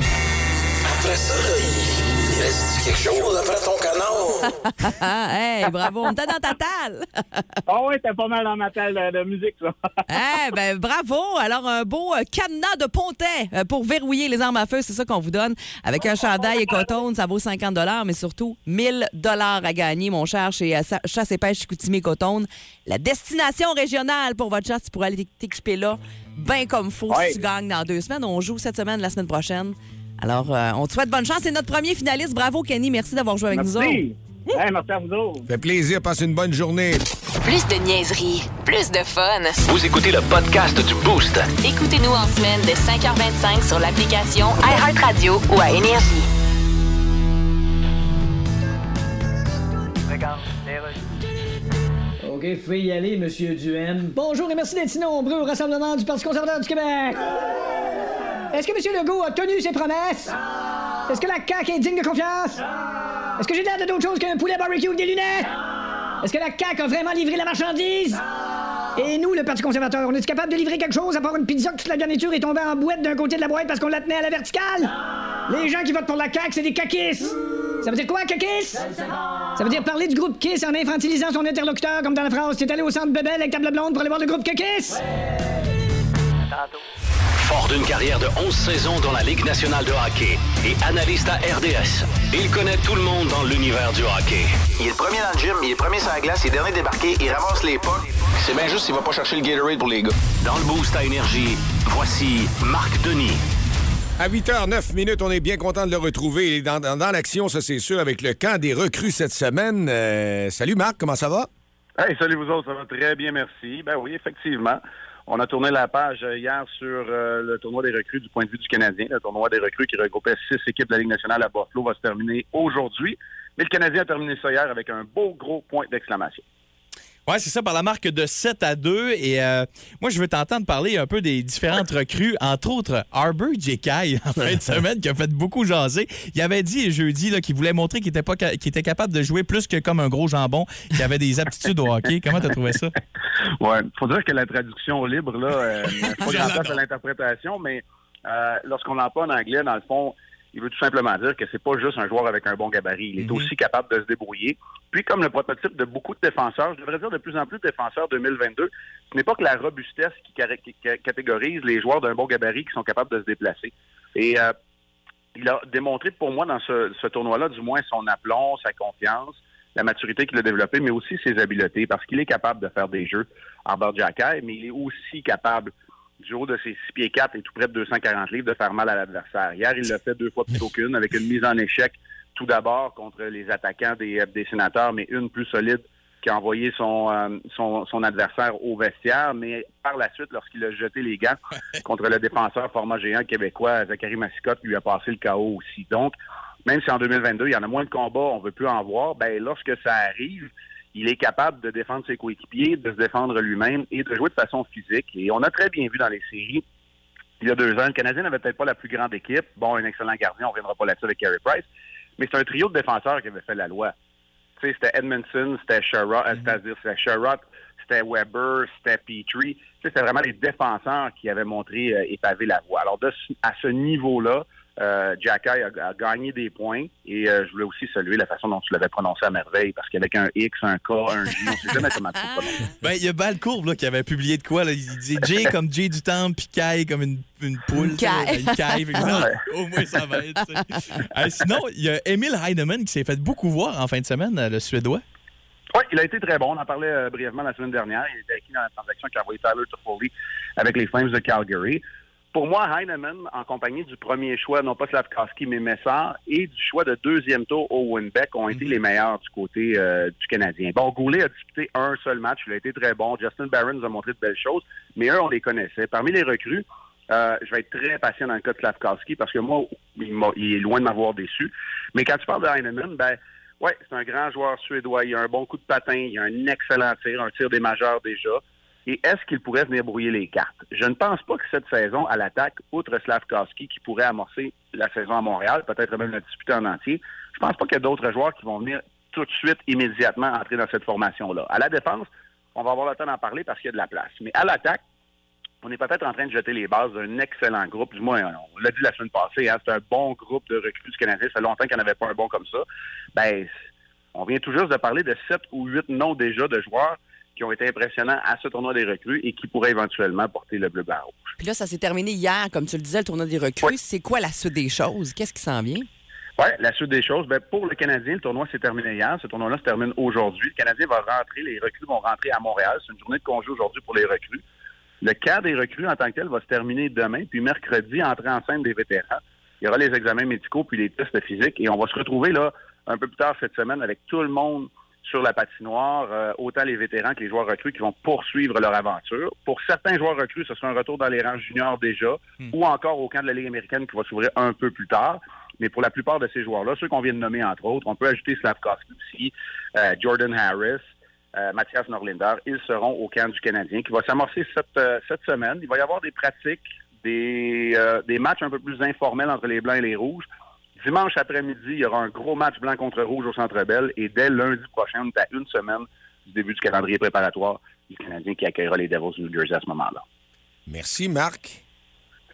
Après ça, là, il, il reste quelque chose après ton canard? hey, bravo, on t'a dans ta talle. Ah ouais, t'as pas mal dans ma table de, de musique, ça. Eh ben bravo! Alors, un beau euh, cadenas de pontet euh, pour verrouiller les armes à feu, c'est ça qu'on vous donne. Avec un chandail et coton, ça vaut 50 mais surtout 1000 à gagner, mon cher, chez euh, Chasse et Pêche Chicoutimi Coton. La destination régionale pour votre chasse, tu pourras aller t'équiper là, bien comme faut, Ouais. si tu gagnes dans deux semaines. On joue cette semaine, la semaine prochaine. Alors, euh, on te souhaite bonne chance. C'est notre premier finaliste. Bravo, Kenny. Merci d'avoir joué avec nous autres. Merci. Hey, merci à vous autres. Fait plaisir, passe une bonne journée. Plus de niaiserie, plus de fun. Vous écoutez le podcast du Boost. Écoutez-nous en semaine de 5h25 sur l'application iHeartRadio ou à Énergie. OK, vous y aller, Monsieur Duhem. Bonjour et merci d'être si nombreux au Rassemblement du Parti conservateur du Québec. Est-ce que M. Legault a tenu ses promesses? Est-ce que la CAQ est digne de confiance? Est-ce que j'ai l'air de d'autre chose qu'un poulet barbecue avec des lunettes? Est-ce que la CAQ a vraiment livré la marchandise? Et nous, le Parti conservateur, on est capable de livrer quelque chose à part une pizza que toute la garniture est tombée en boîte d'un côté de la boîte parce qu'on la tenait à la verticale? Les gens qui votent pour la CAQ, c'est des caquistes. Ça veut dire quoi, caquistes? Ça veut dire parler du groupe Kiss en infantilisant son interlocuteur, comme dans la phrase T'es allé au centre Bebel avec table blonde pour aller voir le groupe Kiss? Fort d'une carrière de 11 saisons dans la Ligue nationale de hockey et analyste à RDS, il connaît tout le monde dans l'univers du hockey. Il est le premier dans le gym, il est premier sur la glace, il est dernier débarqué, il ramasse les pas. C'est bien juste s'il va pas chercher le Gatorade pour les gars. Dans le boost à énergie, voici Marc Denis. À 8h09 minutes, on est bien content de le retrouver. Dans- dans l'action, ça c'est sûr, avec le camp des recrues cette semaine. Euh, salut Marc, comment ça va? Hey, salut vous autres, ça va très bien, merci. Ben oui, effectivement. On a tourné la page euh, hier sur euh, le tournoi des recrues du point de vue du Canadien. Le tournoi des recrues qui regroupait six équipes de la Ligue nationale à Buffalo va se terminer aujourd'hui. Mais le Canadien a terminé ça hier avec un beau gros point d'exclamation. Ouais, c'est ça, par la marque de 7 à 2. Et euh, moi, je veux t'entendre parler un peu des différentes recrues, entre autres Arbor Jekai, en fin de semaine, qui a fait beaucoup jaser. Il avait dit jeudi qu'il voulait montrer qu'il était, pas était capable de jouer plus que comme un gros jambon, qu'il avait des aptitudes au hockey. Comment t'as trouvé ça? Ouais, faut dire que la traduction libre, là, euh, pas grand place à l'interprétation, mais euh, lorsqu'on l'emploie en anglais, dans le fond, il veut tout simplement dire que c'est pas juste un joueur avec un bon gabarit. Il est aussi capable de se débrouiller. Puis, comme le prototype de beaucoup de défenseurs, je devrais dire de plus en plus de défenseurs 2022, ce n'est pas que la robustesse qui, catégorise les joueurs d'un bon gabarit qui sont capables de se déplacer. Et euh, il a démontré pour moi dans ce, ce tournoi-là, du moins, son aplomb, sa confiance, la maturité qu'il a développée, mais aussi ses habiletés, parce qu'il est capable de faire des jeux en bord jacket, mais il est aussi capable, du haut de ses 6 pieds 4 et tout près de 240 livres, de faire mal à l'adversaire. Hier, il l'a fait deux fois plutôt qu'une, avec une mise en échec, tout d'abord contre les attaquants des, euh, des sénateurs, mais une plus solide qui a envoyé son, euh, son, son adversaire au vestiaire, mais par la suite, lorsqu'il a jeté les gants contre le défenseur format géant québécois, Zachary Massicotte, lui a passé le chaos aussi. Donc, même si en 2022, il y en a moins de combats, on veut plus en voir, ben lorsque ça arrive, il est capable de défendre ses coéquipiers, de se défendre lui-même et de jouer de façon physique. Et on a très bien vu dans les séries, il y a deux ans, le Canadien n'avait peut-être pas la plus grande équipe. Bon, un excellent gardien, on ne reviendra pas là-dessus avec Carey Price, mais c'est un trio de défenseurs qui avait fait la loi. Tu sais, c'était Edmondson, c'était Sherrod, euh, c'est-à-dire c'était Sherrod, c'était Weber, c'était Petrie. Tu sais, c'était vraiment les défenseurs qui avaient montré euh, et pavé la voie. Alors, de à ce niveau-là, euh, Jacky a, a gagné des points et euh, je voulais aussi saluer la façon dont tu l'avais prononcé à merveille parce qu'avec un X, un K, un J, on sait jamais comment tu prononces. Ben, il y a Balcourbe là, qui avait publié de quoi. Là. Il dit J comme J du temple, puis Kai comme une, une poule. Une caille. Une caille. Fait que ça, Au moins, ça va être. Euh, sinon, il y a Emil Heinemann qui s'est fait beaucoup voir en fin de semaine, euh, le Suédois. Oui, il a été très bon. On en parlait euh, brièvement la semaine dernière. Il était acquis dans la transaction qui a envoyé Tyler Toffoli avec les Flames de Calgary. Pour moi, Heinemann, en compagnie du premier choix, non pas Slavkowski, mais Messard, et du choix de deuxième tour au Winbeck, ont été les meilleurs du côté euh, du Canadien. Bon, Goulet a disputé un seul match. Il a été très bon. Justin Barron nous a montré de belles choses, mais eux, on les connaissait. Parmi les recrues, euh, je vais être très patient dans le cas de Slavkowski parce que moi, il, il est loin de m'avoir déçu. Mais quand tu parles de Heinemann, ben, ouais, c'est un grand joueur suédois. Il a un bon coup de patin. Il a un excellent tir, un tir des majeurs déjà. Et est-ce qu'il pourrait venir brouiller les cartes? Je ne pense pas que cette saison, à l'attaque, outre Slavkowski, qui pourrait amorcer la saison à Montréal, peut-être même la disputer en entier, je pense pas qu'il y a d'autres joueurs qui vont venir tout de suite, immédiatement, entrer dans cette formation-là. À la défense, on va avoir le temps d'en parler parce qu'il y a de la place. Mais à l'attaque, on est peut-être en train de jeter les bases d'un excellent groupe. Du moins, on l'a dit la semaine passée, hein, c'est un bon groupe de recrues du Canadien. Ça fait longtemps qu'il n'y en avait pas un bon comme ça. Ben, on vient tout juste de parler de sept ou huit noms déjà de joueurs qui ont été impressionnants à ce tournoi des recrues et qui pourraient éventuellement porter le bleu blanc Puis là, ça s'est terminé hier, comme tu le disais, le tournoi des recrues. C'est quoi la suite des choses? Qu'est-ce qui s'en vient? Oui, la suite des choses. Ben, pour le Canadien, le tournoi s'est terminé hier. Ce tournoi-là se termine aujourd'hui. Le Canadien va rentrer, les recrues vont rentrer à Montréal. C'est une journée de congé aujourd'hui pour les recrues. Le cas des recrues en tant que tel va se terminer demain, puis mercredi, entrée en scène des vétérans. Il y aura les examens médicaux puis les tests physiques et on va se retrouver là un peu plus tard cette semaine avec tout le monde sur la patinoire, euh, autant les vétérans que les joueurs recrues qui vont poursuivre leur aventure. Pour certains joueurs recrues, ce sera un retour dans les rangs juniors déjà, ou encore au camp de la Ligue américaine qui va s'ouvrir un peu plus tard. Mais pour la plupart de ces joueurs-là, ceux qu'on vient de nommer entre autres, on peut ajouter Slavkovski aussi, euh, Jordan Harris, euh, Mathias Norlinder, ils seront au camp du Canadien qui va s'amorcer cette, cette semaine. Il va y avoir des pratiques, des, des matchs un peu plus informels entre les Blancs et les Rouges. Dimanche après-midi, il y aura un gros match blanc contre rouge au Centre Bell et dès lundi prochain, on est à une semaine du début du calendrier préparatoire du Canadien qui accueillera les Devils du New Jersey à ce moment-là. Merci, Marc.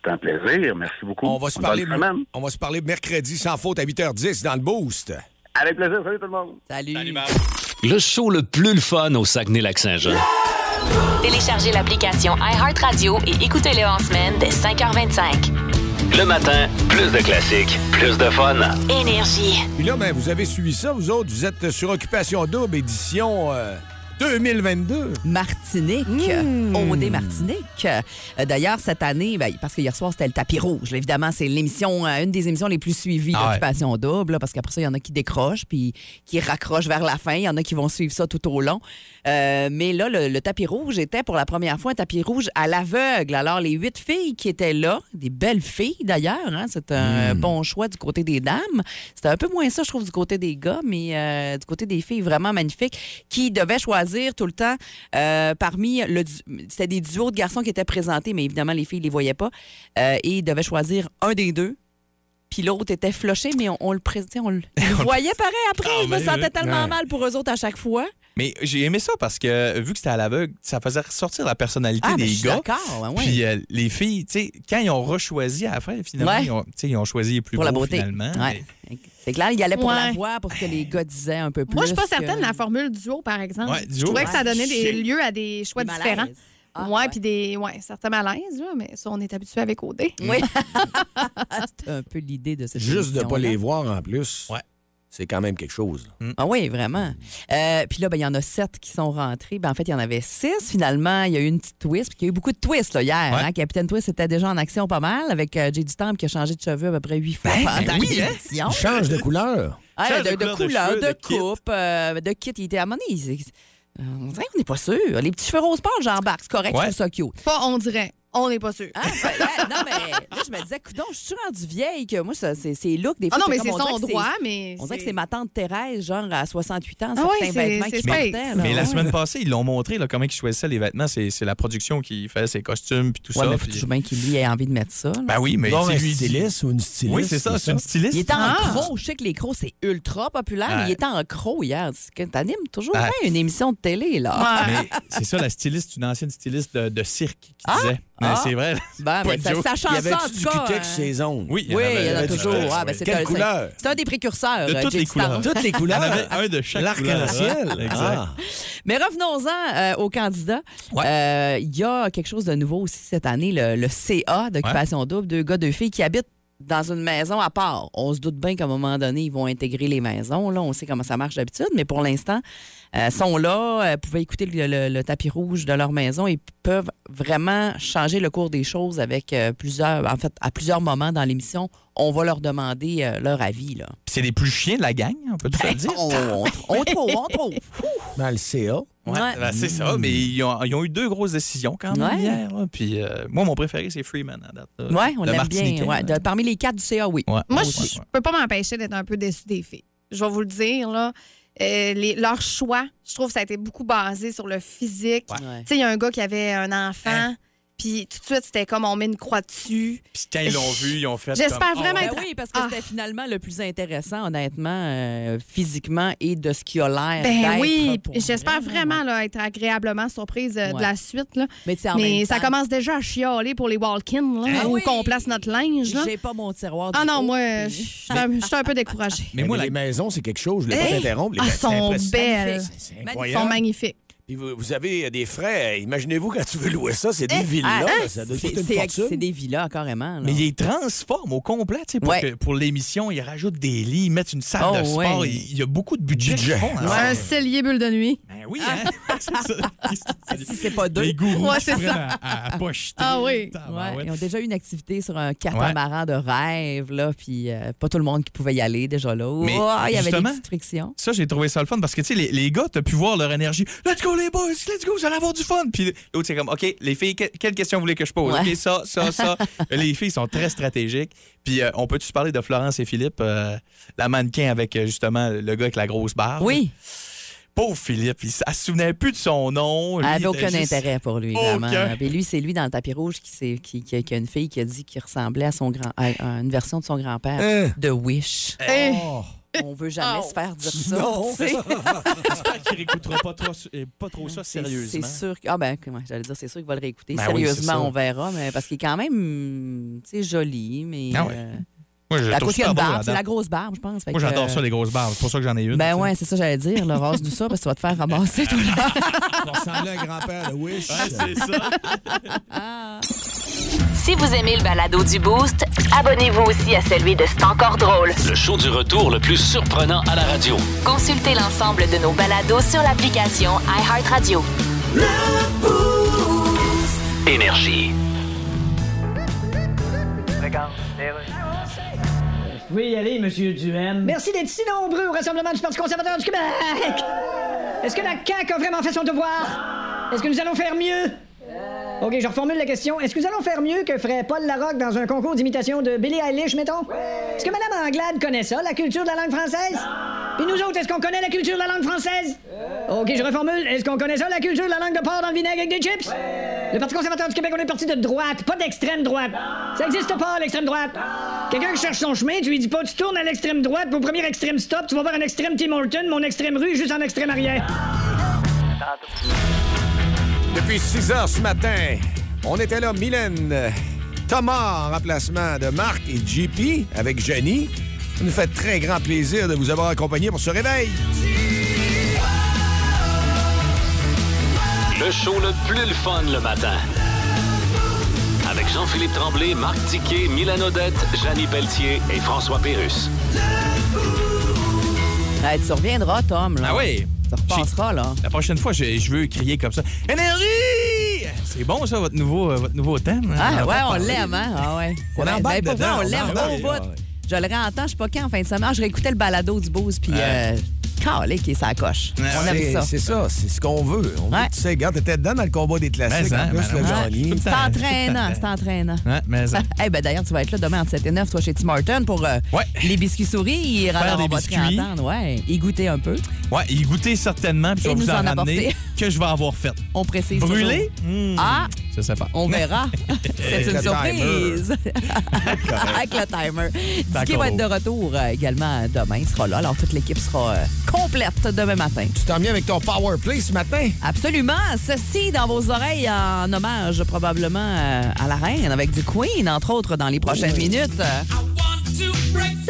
C'est un plaisir. Merci beaucoup. On va, se Bonne parler, on va se parler mercredi sans faute à 8h10 dans le Boost. Avec plaisir. Salut tout le monde. Salut. Le show le plus le fun au Saguenay-Lac-Saint-Jean. Téléchargez l'application iHeartRadio et écoutez-le en semaine dès 5h25. Le matin, plus de classiques, plus de fun. Énergie. Puis là, ben, vous avez suivi ça, vous autres. Vous êtes sur Occupation Double, édition euh, 2022. Martinique, Mmh. OD Martinique. Euh, D'ailleurs, cette année, ben, parce que hier soir, c'était le tapis rouge. Évidemment, c'est l'émission, euh, une des émissions les plus suivies Ah ouais. d'Occupation Double, là, parce qu'après ça, il y en a qui décrochent puis qui raccrochent vers la fin. Il y en a qui vont suivre ça tout au long. Euh, mais là, le, le tapis rouge était pour la première fois un tapis rouge à l'aveugle. Alors, les huit filles qui étaient là, des belles filles d'ailleurs, hein, c'est un bon choix du côté des dames. C'était un peu moins ça, je trouve, du côté des gars, mais euh, du côté des filles, vraiment magnifiques, qui devaient choisir tout le temps euh, parmi le. C'était des duos de garçons qui étaient présentés, mais évidemment, les filles ne les voyaient pas. Euh, et devaient choisir un des deux. Puis l'autre était floché, mais on, on le présentait, on le voyait pareil après. Ah, je me mais sentais oui. tellement Ouais. mal pour eux autres à chaque fois. Mais j'ai aimé ça parce que vu que c'était à l'aveugle, ça faisait ressortir la personnalité Ah, ben, des je suis gars. d'accord, ouais, ouais. Puis euh, les filles, tu sais, quand ils ont rechoisi à la fin, finalement, Ouais. ils, ont, tu sais, ils ont choisi les plus Pour la beauté. finalement. Ouais. C'est clair, il allait pour la voix, pour ce que les gars disaient un peu plus. Moi, je suis pas que- certaine de la formule duo, par exemple. Ouais, je duo. trouvais que ça donnait des lieux à des choix Des différents. Ah, ouais, puis des ouais, certains malaises, là, mais ça, on est habitué avec OD. Oui. C'est un peu l'idée de cette Juste de ne pas les voir en plus. Ouais. C'est quand même quelque chose. là. Ah oui, vraiment. Euh, puis là, ben, il y en a sept qui sont rentrés. Ben, en fait, il y en avait six finalement. Il y a eu une petite twist. Puis il y a eu beaucoup de twists là, hier. Ouais. hein. Capitaine Twist était déjà en action pas mal avec euh, Jay qui a changé de cheveux à peu près huit fois Ben, pendant ben oui, hein? change de couleur. Ah, Change de, de de couleur de couleur, de, cheveux, de kit. coupe, euh, de kit. Il était à un euh, on dirait qu'on n'est pas sûr. Les petits cheveux rose pâle, j'embarque. C'est correct, Ouais. je trouve ça cute. Pas on dirait. On n'est pas sûr. Hein? Ben, ouais, non, mais là, je me disais, coudonc, je suis rendue vieille que moi, ça, c'est c'est look des Ah fois. non, c'est mais c'est son droit, mais. On dirait que c'est ma tante Thérèse, genre à 68 ans, Ah oui, certains c'est- vêtements c'est space. portaient. là. Mais la Ouais. semaine passée, ils l'ont montré, là, comment ils choisissaient les vêtements. C'est c'est la production qui fait ses costumes puis tout Ouais, ça. mais faut puis- toujours bien qu'il lui ait envie de mettre ça. là. Ben oui, mais un lui, styliste ou une styliste. Oui, c'est ça, c'est une styliste. Il était en Ah! croc. Je sais que les crocs, c'est ultra populaire, mais il était en croc hier. C'est T'animes toujours Ben- bien une émission de télé, là. Ouais. Mais c'est ça, la styliste, une ancienne styliste de, cirque qui Ah! disait. Mais Ah! c'est vrai. Ben, Pas ben, de ça, joke. ça Il y change ça, avait en du tout cas. hein. sur les ongles. Oui, Oui, il y en a toujours. Ah, ben, oui. c'est Quelle un- couleur? C'est un des précurseurs. De toutes les couleurs. Toutes les Il y en couleurs. avait un de chaque L'arc-en-ciel. couleur. Exact. Ah. Mais revenons-en euh, aux candidats. Ouais. Euh, Il y a quelque chose de nouveau aussi cette année, le, le CA d'occupation double, deux gars, deux filles qui habitent dans une maison à part. On se doute bien qu'à un moment donné, ils vont intégrer les maisons. Là, on sait comment ça marche d'habitude, mais pour l'instant, euh, sont là, euh, pouvaient écouter le, le- le tapis rouge de leur maison et peuvent vraiment changer le cours des choses avec euh, plusieurs, en fait, à plusieurs moments dans l'émission, on va leur demander leur avis. Là. Puis C'est les plus chiens de la gang, on peut tout le dire? On, on, on trouve, on trouve. Dans le CA. Ouais, Ouais. ben, c'est ça, mais ils ont, ils ont eu deux grosses décisions quand même Ouais. hier. là. Puis euh, moi, mon préféré, c'est Freeman à date. Oui, on l'aime bien. ouais. De- parmi les quatre du CA, oui. Ouais. Moi, je peux pas m'empêcher d'être un peu déçue des filles. Je vais vous le dire, là. Euh, les- leur choix, je trouve que ça a été beaucoup basé sur le physique. Ouais. Tu sais, il y a un gars qui avait un enfant, puis tout de suite, c'était comme on met une croix dessus. Puis quand ils l'ont vu, ils ont fait. J'espère comme, vraiment oh, Ben être- oui, parce que Ah. c'était finalement le plus intéressant, honnêtement, euh, physiquement et de ce qui a l'air. Ben d'être oui, j'espère vrai, vraiment là, être agréablement surprise euh, de la suite. Là. Mais, tu sais, en Mais même ça temps, commence déjà à chialer pour les walk-ins, là, Ah où oui. qu'on place notre linge. Là. J'ai pas mon tiroir. Ah du non, haut, moi, je suis un, peu découragée. Mais moi, la- les maisons, c'est quelque chose. Je ne voulais pas t'interrompre. Les Ah, maisons, sont belles. Sont magnifiques. Vous, vous avez des frais. Imaginez-vous quand tu veux louer ça, c'est des villas. Ah, hein? ça doit C'est- coûter une c'est- fortune. C'est des villas, carrément. là. Mais ils transforment au complet, tu sais, pour, Ouais. que- pour l'émission, ils rajoutent des lits, ils mettent une salle Oh, de sport. ouais. Il il y a beaucoup de budget. qu'ils font, hein. Un cellier bulle de nuit. Ben oui, hein? c'est ça. Si c'est pas deux. Les gourous Ouais, qui c'est prennent ça. à, à, à pas jeter. Ah oui. Tabarouette. Ils ont déjà eu une activité sur un catamaran de rêve, là, puis euh, pas tout le monde qui pouvait y aller déjà là. Mais Oh, il y avait des justement, petites frictions. Ça, j'ai trouvé ça le fun parce que, tu sais, les, les gars, t'as pu voir leur énergie. Let's go, les boys, let's go, vous allez avoir du fun. Puis l'autre, c'est comme, OK, les filles, que- quelle question vous voulez que je pose? Ouais. OK, ça, ça, ça. les filles sont très stratégiques. Puis euh, on peut-tu se parler de Florence et Philippe, euh, la mannequin avec euh, justement le gars avec la grosse barbe? Oui, Pauvre Philippe, il elle se souvenait plus de son nom. elle Lui, avait il était aucun juste- intérêt pour lui, Aucun. vraiment. Puis lui, c'est lui dans le tapis rouge qui, qui, qui- qui a une fille qui a dit qu'il ressemblait à son grand, à une version de son grand-père, Hein? de Wish. Eh. Oh. On veut jamais Oh. se faire dire ça. Non. J'espère qu'il réécoutera pas trop, pas trop ça sérieusement. C'est sûr que. Ah, ben, comment j'allais dire, c'est sûr qu'il va le réécouter. Ben Sérieusement, on verra, mais parce qu'il est quand même, tu sais, joli, mais. Ah oui. euh, Moi, je le à trouve cause qu'il y a super une drôle, barbe, c'est la grosse barbe, je pense. Fait Moi, que, j'adore euh, ça, les grosses barbes. C'est pour ça que j'en ai une. Ben ouais, c'est ça, j'allais dire. Le rase nous ça parce que tu vas te faire ramasser tout là. On un grand-père de Wish. Ouais, c'est ça. Si vous aimez le balado du Boost, abonnez-vous aussi à celui de C'est encore drôle. Le show du retour le plus surprenant à la radio. Consultez l'ensemble de nos balados sur l'application iHeartRadio. Énergie. Vous pouvez y aller, Monsieur Duhem. Merci d'être si nombreux au Rassemblement du Parti conservateur du Québec. Est-ce que la CAQ a vraiment fait son devoir? Est-ce que nous allons faire mieux? OK, je reformule la question. Est-ce que nous allons faire mieux que ferait Paul Larocque dans un concours d'imitation de Billie Eilish, mettons? Est-ce que Mme Anglade connaît ça, la culture de la langue française? Puis nous autres, est-ce qu'on connaît la culture de la langue française? OK, je reformule. Est-ce qu'on connaît ça, la culture de la langue de porc dans le vinaigre avec des chips? Le Parti conservateur du Québec, on est parti de droite, pas d'extrême droite. Ça existe pas, l'extrême droite. Quelqu'un qui cherche son chemin, tu lui dis pas, tu tournes à l'extrême droite, au premier extrême stop, tu vas voir un extrême Tim Horton, mon extrême rue, juste en extrême arrière. Depuis 6 heures ce matin, on était là, Mylène, Thomas en remplacement de Marc et JP avec Jenny. Ça nous fait très grand plaisir de vous avoir accompagné pour ce réveil. Le show le plus le fun le matin. Avec Jean-Philippe Tremblay, Marc Tiquet, Milan Odette, Janine Pelletier et François Pérus. Hey, tu reviendras, Tom. Là. Ah oui. Ça repassera, là. La prochaine fois, je, je veux crier comme ça. Énergie! C'est bon, ça, votre nouveau, euh, votre nouveau thème. hein? Ah, On ouais, on l'aime, hein? Ah, ouais. On Ben, embarque ben, pour on l'aime au ouais, bout. ouais. Je le réentends, je sais pas quand, en fin de semaine. Ah, Je réécoutais le balado du boost, puis euh, calé qui est sa coche. On aime C'est- ça. C'est ça, c'est ce qu'on veut. On veut tu sais, regarde, t'étais dedans dans le combat des classiques, en hein, plus, le. C'est entraînant, c'est entraînant. Ouais, mais ça. Eh ben d'ailleurs, tu vas être là demain entre 7 et 9, toi, chez Tim Horton, pour euh, Ouais. les biscuits souris. Faire Alors, des on va te biscuits. ouais. Y goûter un peu. Ouais, y goûter certainement, puis je Et vais vous en en ramener que je vais avoir fait. On précise Brûlé? toujours. Ah, Je sais pas. on verra. C'est une surprise. Avec le timer. Dicky va être de retour euh, également demain. Il sera là. Alors, toute l'équipe sera euh, complète demain matin. Tu t'en viens avec ton power play ce matin? Absolument. Ceci dans vos oreilles en hommage probablement euh, à la reine avec du Queen, entre autres, dans les prochaines minutes. Et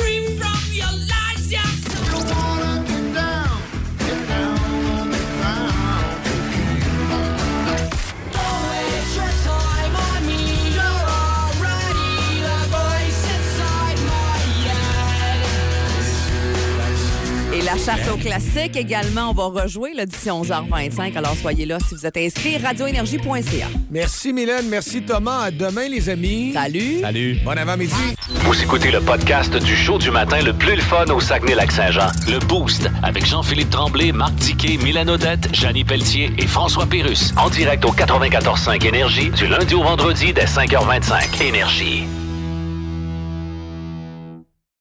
la chasse au classique également, on va rejouer là, d'ici 11h25. Alors soyez là si vous êtes inscrits, radioénergie.ca. Merci, Mylène. Merci, Thomas. À demain, les amis. Salut. Salut. Bon avant-midi. Vous écoutez le podcast du show du matin le plus le fun au Saguenay-Lac-Saint-Jean. Le Boost avec Jean-Philippe Tremblay, Marc Tiquet, Milan Odette, Janine Pelletier et François Pérus. En direct au 94.5 Énergie du lundi au vendredi dès 5h25. Énergie.